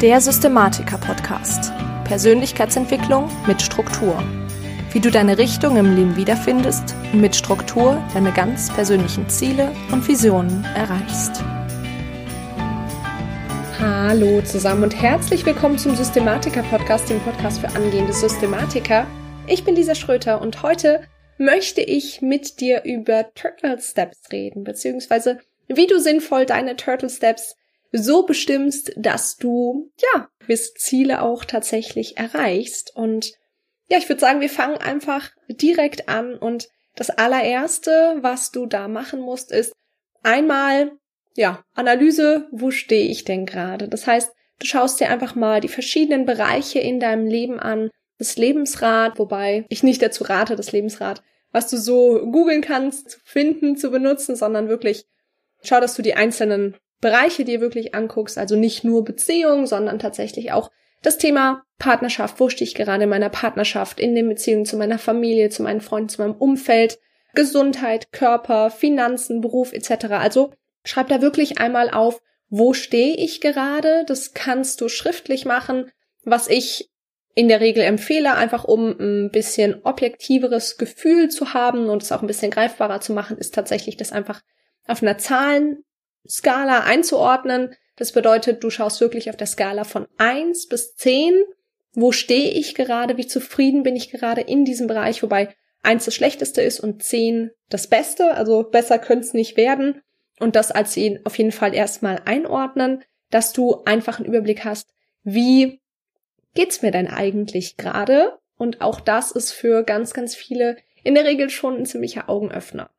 Der Systematiker-Podcast. Persönlichkeitsentwicklung mit Struktur. Wie du deine Richtung im Leben wiederfindest und mit Struktur deine ganz persönlichen Ziele und Visionen erreichst. Hallo zusammen und herzlich willkommen zum Systematiker-Podcast, dem Podcast für angehende Systematiker. Ich bin Lisa Schröter und heute möchte ich mit dir über Turtle Steps reden, beziehungsweise wie du sinnvoll deine Turtle Steps so bestimmst, dass du, ja, gewisse Ziele auch tatsächlich erreichst. Und ja, ich würde sagen, wir fangen einfach direkt an und das allererste, was du da machen musst, ist einmal, ja, Analyse, wo stehe ich denn gerade? Das heißt, du schaust dir einfach mal die verschiedenen Bereiche in deinem Leben an, das Lebensrad, wobei ich nicht dazu rate, das Lebensrad, was du so googeln kannst, zu finden, zu benutzen, sondern wirklich schau, dass du die einzelnen Bereiche dir wirklich anguckst, also nicht nur Beziehungen, sondern tatsächlich auch das Thema Partnerschaft, wo stehe ich gerade in meiner Partnerschaft, in den Beziehungen zu meiner Familie, zu meinen Freunden, zu meinem Umfeld, Gesundheit, Körper, Finanzen, Beruf etc. Also schreib da wirklich einmal auf, wo stehe ich gerade. Das kannst du schriftlich machen, was ich in der Regel empfehle, einfach um ein bisschen objektiveres Gefühl zu haben und es auch ein bisschen greifbarer zu machen, ist tatsächlich das einfach auf einer Zahlen Skala einzuordnen. Das bedeutet, du schaust wirklich auf der Skala von eins bis zehn. Wo stehe ich gerade? Wie zufrieden bin ich gerade in diesem Bereich? Wobei eins das Schlechteste ist und zehn das Beste. Also besser könnte es nicht werden. Und das als auf jeden Fall erstmal einordnen, dass du einfach einen Überblick hast, wie geht's mir denn eigentlich gerade? Und auch das ist für ganz, ganz viele in der Regel schon ein ziemlicher Augenöffner.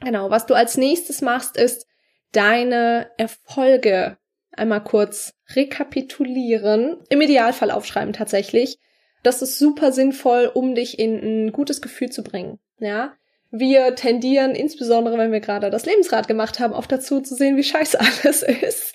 Genau, was du als nächstes machst, ist, deine Erfolge einmal kurz rekapitulieren, im Idealfall aufschreiben tatsächlich. Das ist super sinnvoll, um dich in ein gutes Gefühl zu bringen. Ja, wir tendieren, insbesondere wenn wir gerade das Lebensrad gemacht haben, auch dazu zu sehen, wie scheiße alles ist.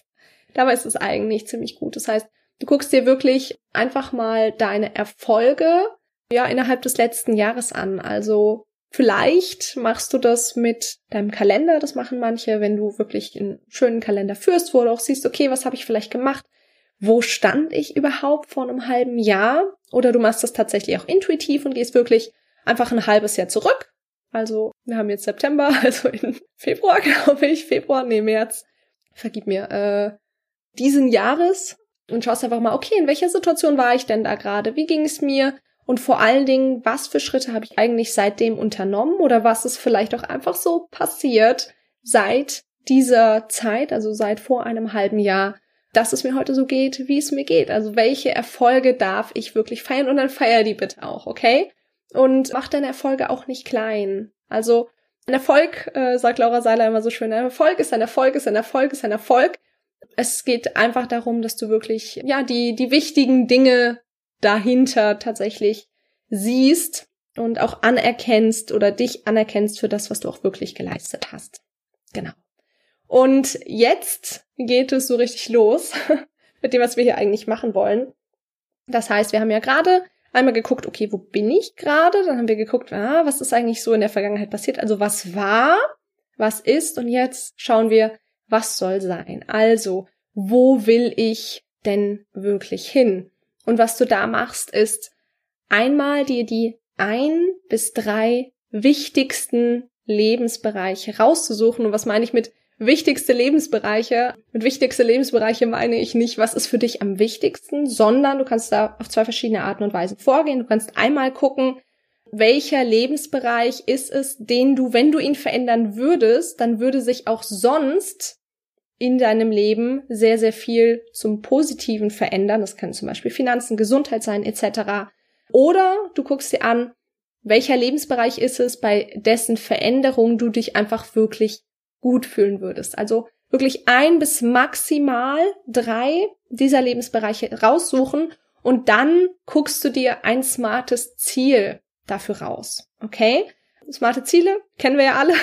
Dabei ist es eigentlich ziemlich gut. Das heißt, du guckst dir wirklich einfach mal deine Erfolge ja innerhalb des letzten Jahres an. Also Vielleicht machst du das mit deinem Kalender, das machen manche, wenn du wirklich einen schönen Kalender führst, wo du auch siehst, okay, was habe ich vielleicht gemacht? Wo stand ich überhaupt vor einem halben Jahr? Oder du machst das tatsächlich auch intuitiv und gehst wirklich einfach ein halbes Jahr zurück. Also, wir haben jetzt September, also in Februar, glaube ich, Februar, nee, März, vergib mir, äh, diesen Jahres und schaust einfach mal, okay, in welcher Situation war ich denn da gerade? Wie ging es mir? Und vor allen Dingen, was für Schritte habe ich eigentlich seitdem unternommen oder was ist vielleicht auch einfach so passiert seit dieser Zeit, also seit vor einem halben Jahr, dass es mir heute so geht, wie es mir geht. Also welche Erfolge darf ich wirklich feiern und dann feier die bitte auch, okay? Und mach deine Erfolge auch nicht klein. Also ein Erfolg, äh, sagt Laura Seiler immer so schön, ein Erfolg ist ein Erfolg, ist ein Erfolg, ist ein Erfolg. Es geht einfach darum, dass du wirklich, ja, die, die wichtigen Dinge dahinter tatsächlich siehst und auch anerkennst oder dich anerkennst für das, was du auch wirklich geleistet hast. Genau. Und jetzt geht es so richtig los mit dem, was wir hier eigentlich machen wollen. Das heißt, wir haben ja gerade einmal geguckt, okay, wo bin ich gerade? Dann haben wir geguckt, ah, was ist eigentlich so in der Vergangenheit passiert? Also was war, was ist und jetzt schauen wir, was soll sein? Also, wo will ich denn wirklich hin? Und was du da machst, ist einmal dir die ein bis drei wichtigsten Lebensbereiche rauszusuchen. Und was meine ich mit wichtigste Lebensbereiche? Mit wichtigste Lebensbereiche meine ich nicht, was ist für dich am wichtigsten, sondern du kannst da auf zwei verschiedene Arten und Weisen vorgehen. Du kannst einmal gucken, welcher Lebensbereich ist es, den du, wenn du ihn verändern würdest, dann würde sich auch sonst in deinem Leben sehr, sehr viel zum Positiven verändern. Das kann zum Beispiel Finanzen, Gesundheit sein, etc. Oder du guckst dir an, welcher Lebensbereich ist es, bei dessen Veränderung du dich einfach wirklich gut fühlen würdest. Also wirklich ein bis maximal drei dieser Lebensbereiche raussuchen und dann guckst du dir ein smartes Ziel dafür raus. Okay? Smarte Ziele kennen wir ja alle.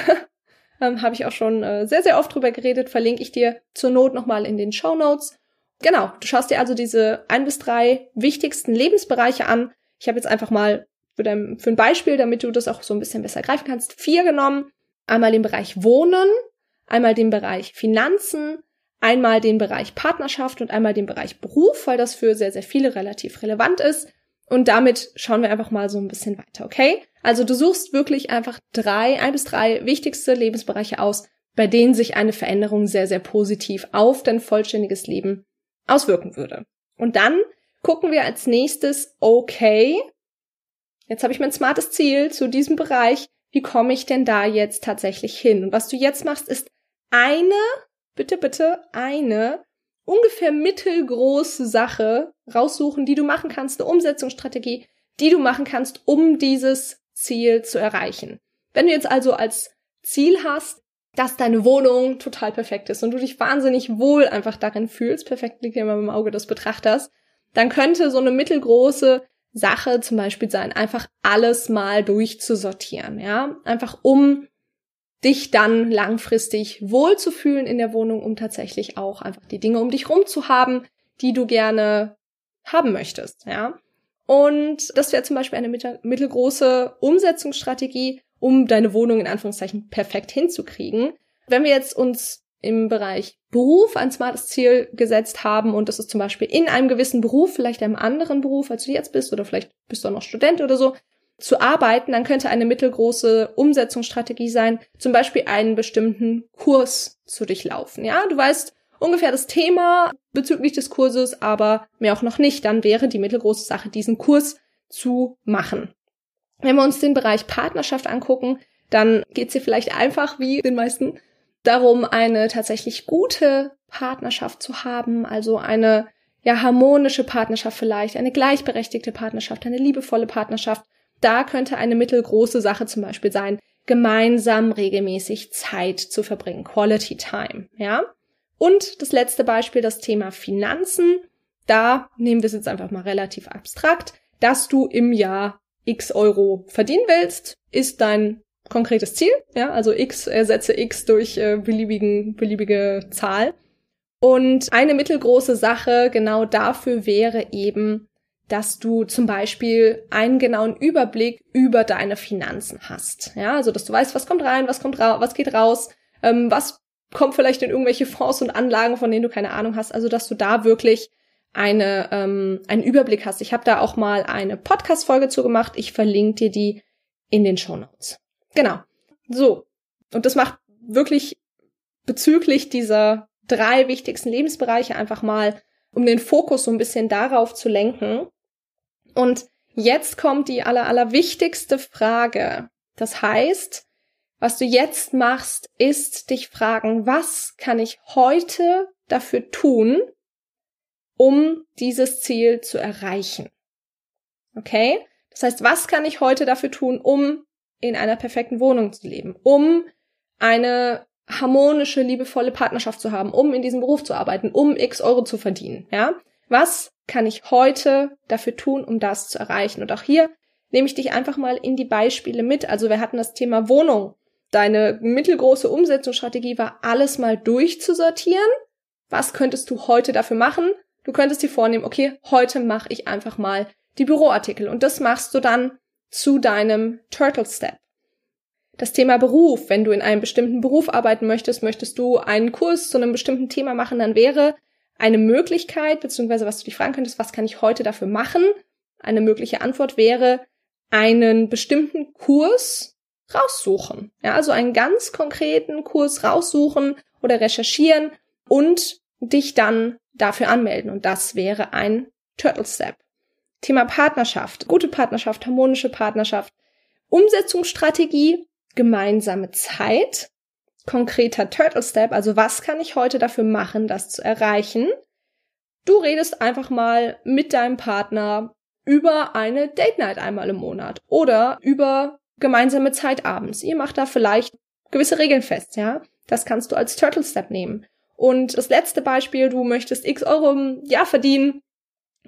Ähm, habe ich auch schon äh, sehr, sehr oft drüber geredet, verlinke ich dir zur Not nochmal in den Show Notes. Genau, du schaust dir also diese ein bis drei wichtigsten Lebensbereiche an. Ich habe jetzt einfach mal für, dein, für ein Beispiel, damit du das auch so ein bisschen besser greifen kannst, vier genommen. Einmal den Bereich Wohnen, einmal den Bereich Finanzen, einmal den Bereich Partnerschaft und einmal den Bereich Beruf, weil das für sehr, sehr viele relativ relevant ist. Und damit schauen wir einfach mal so ein bisschen weiter, okay? Also du suchst wirklich einfach drei, ein bis drei wichtigste Lebensbereiche aus, bei denen sich eine Veränderung sehr, sehr positiv auf dein vollständiges Leben auswirken würde. Und dann gucken wir als nächstes, okay, jetzt habe ich mein smartes Ziel zu diesem Bereich, wie komme ich denn da jetzt tatsächlich hin? Und was du jetzt machst, ist eine, bitte, bitte, eine ungefähr mittelgroße Sache raussuchen, die du machen kannst, eine Umsetzungsstrategie, die du machen kannst, um dieses Ziel zu erreichen. Wenn du jetzt also als Ziel hast, dass deine Wohnung total perfekt ist und du dich wahnsinnig wohl einfach darin fühlst, perfekt liegt ja immer im Auge des Betrachters, dann könnte so eine mittelgroße Sache zum Beispiel sein, einfach alles mal durchzusortieren, ja, einfach um dich dann langfristig wohlzufühlen in der Wohnung, um tatsächlich auch einfach die Dinge um dich rum zu haben, die du gerne haben möchtest, ja. Und das wäre zum Beispiel eine mittelgroße Umsetzungsstrategie, um deine Wohnung in Anführungszeichen perfekt hinzukriegen. Wenn wir jetzt uns im Bereich Beruf ein smartes Ziel gesetzt haben und das ist zum Beispiel in einem gewissen Beruf, vielleicht einem anderen Beruf, als du jetzt bist oder vielleicht bist du auch noch Student oder so, zu arbeiten, dann könnte eine mittelgroße Umsetzungsstrategie sein, zum Beispiel einen bestimmten Kurs zu durchlaufen. Ja, du weißt ungefähr das Thema bezüglich des Kurses, aber mehr auch noch nicht. Dann wäre die mittelgroße Sache, diesen Kurs zu machen. Wenn wir uns den Bereich Partnerschaft angucken, dann geht es hier vielleicht einfach wie den meisten darum, eine tatsächlich gute Partnerschaft zu haben, also eine ja harmonische Partnerschaft vielleicht, eine gleichberechtigte Partnerschaft, eine liebevolle Partnerschaft. Da könnte eine mittelgroße Sache zum Beispiel sein, gemeinsam regelmäßig Zeit zu verbringen, Quality Time, ja. Und das letzte Beispiel, das Thema Finanzen. Da nehmen wir es jetzt einfach mal relativ abstrakt, dass du im Jahr x Euro verdienen willst, ist dein konkretes Ziel, ja, also x ersetze x durch äh, beliebigen, beliebige Zahl. Und eine mittelgroße Sache genau dafür wäre eben, dass du zum Beispiel einen genauen Überblick über deine Finanzen hast. Ja, also dass du weißt, was kommt rein, was kommt raus, was geht raus, ähm, was kommt vielleicht in irgendwelche Fonds und Anlagen, von denen du keine Ahnung hast. Also dass du da wirklich eine ähm, einen Überblick hast. Ich habe da auch mal eine Podcast-Folge zu gemacht. Ich verlinke dir die in den Show Notes. Genau. So. Und das macht wirklich bezüglich dieser drei wichtigsten Lebensbereiche einfach mal, um den Fokus so ein bisschen darauf zu lenken. Und jetzt kommt die aller, aller wichtigste Frage. Das heißt, was du jetzt machst, ist dich fragen, was kann ich heute dafür tun, um dieses Ziel zu erreichen? Okay? Das heißt, was kann ich heute dafür tun, um in einer perfekten Wohnung zu leben, um eine harmonische, liebevolle Partnerschaft zu haben, um in diesem Beruf zu arbeiten, um x Euro zu verdienen, ja? Was kann ich heute dafür tun, um das zu erreichen? Und auch hier nehme ich dich einfach mal in die Beispiele mit. Also wir hatten das Thema Wohnung. Deine mittelgroße Umsetzungsstrategie war, alles mal durchzusortieren. Was könntest du heute dafür machen? Du könntest dir vornehmen, okay, heute mache ich einfach mal die Büroartikel. Und das machst du dann zu deinem Turtle Step. Das Thema Beruf. Wenn du in einem bestimmten Beruf arbeiten möchtest, möchtest du einen Kurs zu einem bestimmten Thema machen, dann wäre eine Möglichkeit, beziehungsweise was du dich fragen könntest, was kann ich heute dafür machen? Eine mögliche Antwort wäre, einen bestimmten Kurs raussuchen. Ja, also einen ganz konkreten Kurs raussuchen oder recherchieren und dich dann dafür anmelden. Und das wäre ein Turtle Step. Thema Partnerschaft, gute Partnerschaft, harmonische Partnerschaft, Umsetzungsstrategie, gemeinsame Zeit, konkreter Turtle Step, also was kann ich heute dafür machen, das zu erreichen? Du redest einfach mal mit deinem Partner über eine Date Night einmal im Monat oder über gemeinsame Zeit abends. Ihr macht da vielleicht gewisse Regeln fest, ja? Das kannst du als Turtle Step nehmen. Und das letzte Beispiel, du möchtest x Euro im Jahr verdienen,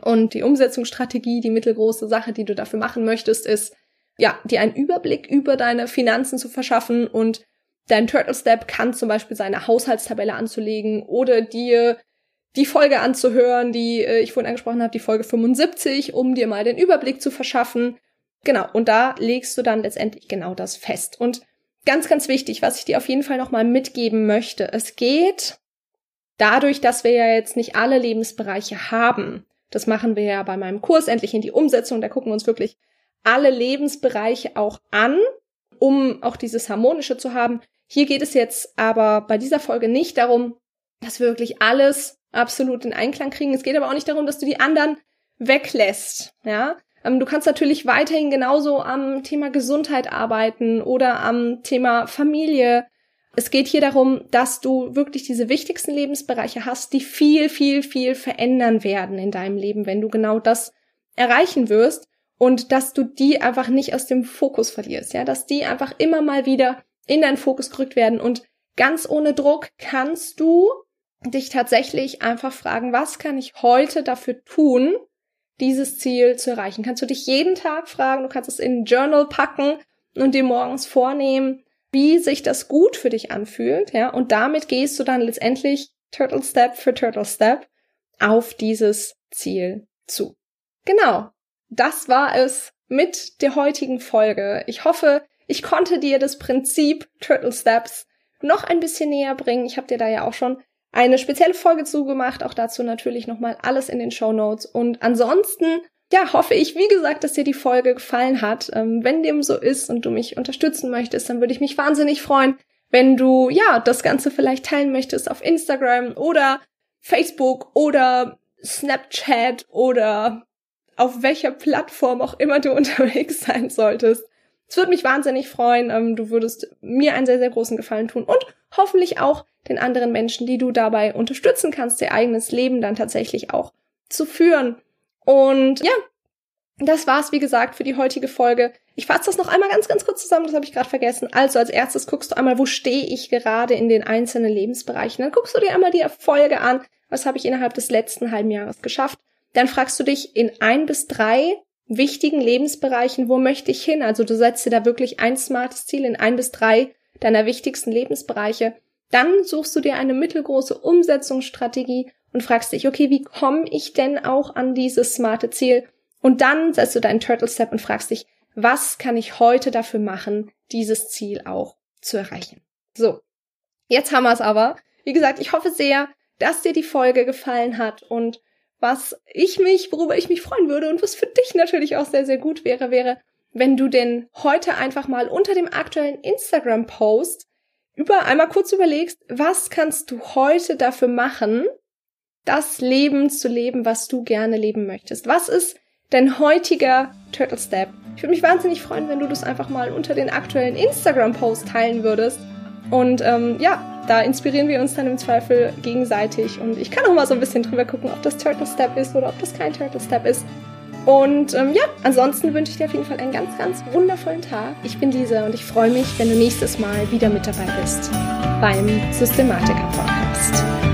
und die Umsetzungsstrategie, die mittelgroße Sache, die du dafür machen möchtest, ist, ja, dir einen Überblick über deine Finanzen zu verschaffen und dein Turtle Step kann zum Beispiel seine Haushaltstabelle anzulegen oder dir die Folge anzuhören, die äh, ich vorhin angesprochen habe, die Folge 75, um dir mal den Überblick zu verschaffen. Genau, und da legst du dann letztendlich genau das fest. Und ganz, ganz wichtig, was ich dir auf jeden Fall nochmal mitgeben möchte, es geht dadurch, dass wir ja jetzt nicht alle Lebensbereiche haben, das machen wir ja bei meinem Kurs endlich in die Umsetzung, da gucken wir uns wirklich alle Lebensbereiche auch an, um auch dieses Harmonische zu haben. Hier geht es jetzt aber bei dieser Folge nicht darum, dass wir wirklich alles absolut in Einklang kriegen. Es geht aber auch nicht darum, dass du die anderen weglässt, ja. Ähm, du kannst natürlich weiterhin genauso am Thema Gesundheit arbeiten oder am Thema Familie. Es geht hier darum, dass du wirklich diese wichtigsten Lebensbereiche hast, die viel, viel, viel verändern werden in deinem Leben, wenn du genau das erreichen wirst und dass du die einfach nicht aus dem Fokus verlierst, ja, dass die einfach immer mal wieder in deinen Fokus gerückt werden und ganz ohne Druck kannst du dich tatsächlich einfach fragen, was kann ich heute dafür tun, dieses Ziel zu erreichen? Kannst du dich jeden Tag fragen, du kannst es in ein Journal packen und dir morgens vornehmen, wie sich das gut für dich anfühlt, ja, und damit gehst du dann letztendlich Turtle Step für Turtle Step auf dieses Ziel zu. Genau. Das war es mit der heutigen Folge. Ich hoffe, ich konnte dir das Prinzip Turtle Steps noch ein bisschen näher bringen. Ich habe dir da ja auch schon eine spezielle Folge zugemacht. Auch dazu natürlich nochmal alles in den Show Notes. Und ansonsten, ja, hoffe ich, wie gesagt, dass dir die Folge gefallen hat. Ähm, wenn dem so ist und du mich unterstützen möchtest, dann würde ich mich wahnsinnig freuen, wenn du, ja, das Ganze vielleicht teilen möchtest auf Instagram oder Facebook oder Snapchat oder auf welcher Plattform auch immer du unterwegs sein solltest. Es würde mich wahnsinnig freuen. Ähm, du würdest mir einen sehr, sehr großen Gefallen tun und hoffentlich auch den anderen Menschen, die du dabei unterstützen kannst, ihr eigenes Leben dann tatsächlich auch zu führen. Und ja, das war's, wie gesagt, für die heutige Folge. Ich fasse das noch einmal ganz, ganz kurz zusammen, das habe ich gerade vergessen. Also als erstes guckst du einmal, wo stehe ich gerade in den einzelnen Lebensbereichen. Dann guckst du dir einmal die Erfolge an. Was habe ich innerhalb des letzten halben Jahres geschafft? Dann fragst du dich in ein bis drei wichtigen Lebensbereichen, wo möchte ich hin? Also du setzt dir da wirklich ein smartes Ziel in ein bis drei deiner wichtigsten Lebensbereiche. Dann suchst du dir eine mittelgroße Umsetzungsstrategie und fragst dich, okay, wie komme ich denn auch an dieses smarte Ziel? Und dann setzt du deinen Turtle Step und fragst dich, was kann ich heute dafür machen, dieses Ziel auch zu erreichen? So. Jetzt haben wir es aber. Wie gesagt, ich hoffe sehr, dass dir die Folge gefallen hat und was ich mich, worüber ich mich freuen würde und was für dich natürlich auch sehr, sehr gut wäre, wäre, wenn du denn heute einfach mal unter dem aktuellen Instagram-Post über einmal kurz überlegst, was kannst du heute dafür machen, das Leben zu leben, was du gerne leben möchtest? Was ist dein heutiger Turtle Step? Ich würde mich wahnsinnig freuen, wenn du das einfach mal unter den aktuellen Instagram-Post teilen würdest. Und ähm, ja, da inspirieren wir uns dann im Zweifel gegenseitig und ich kann auch mal so ein bisschen drüber gucken, ob das Turtle Step ist oder ob das kein Turtle Step ist. Und ähm, ja, ansonsten wünsche ich dir auf jeden Fall einen ganz, ganz wundervollen Tag. Ich bin Lisa und ich freue mich, wenn du nächstes Mal wieder mit dabei bist beim Systematiker Podcast.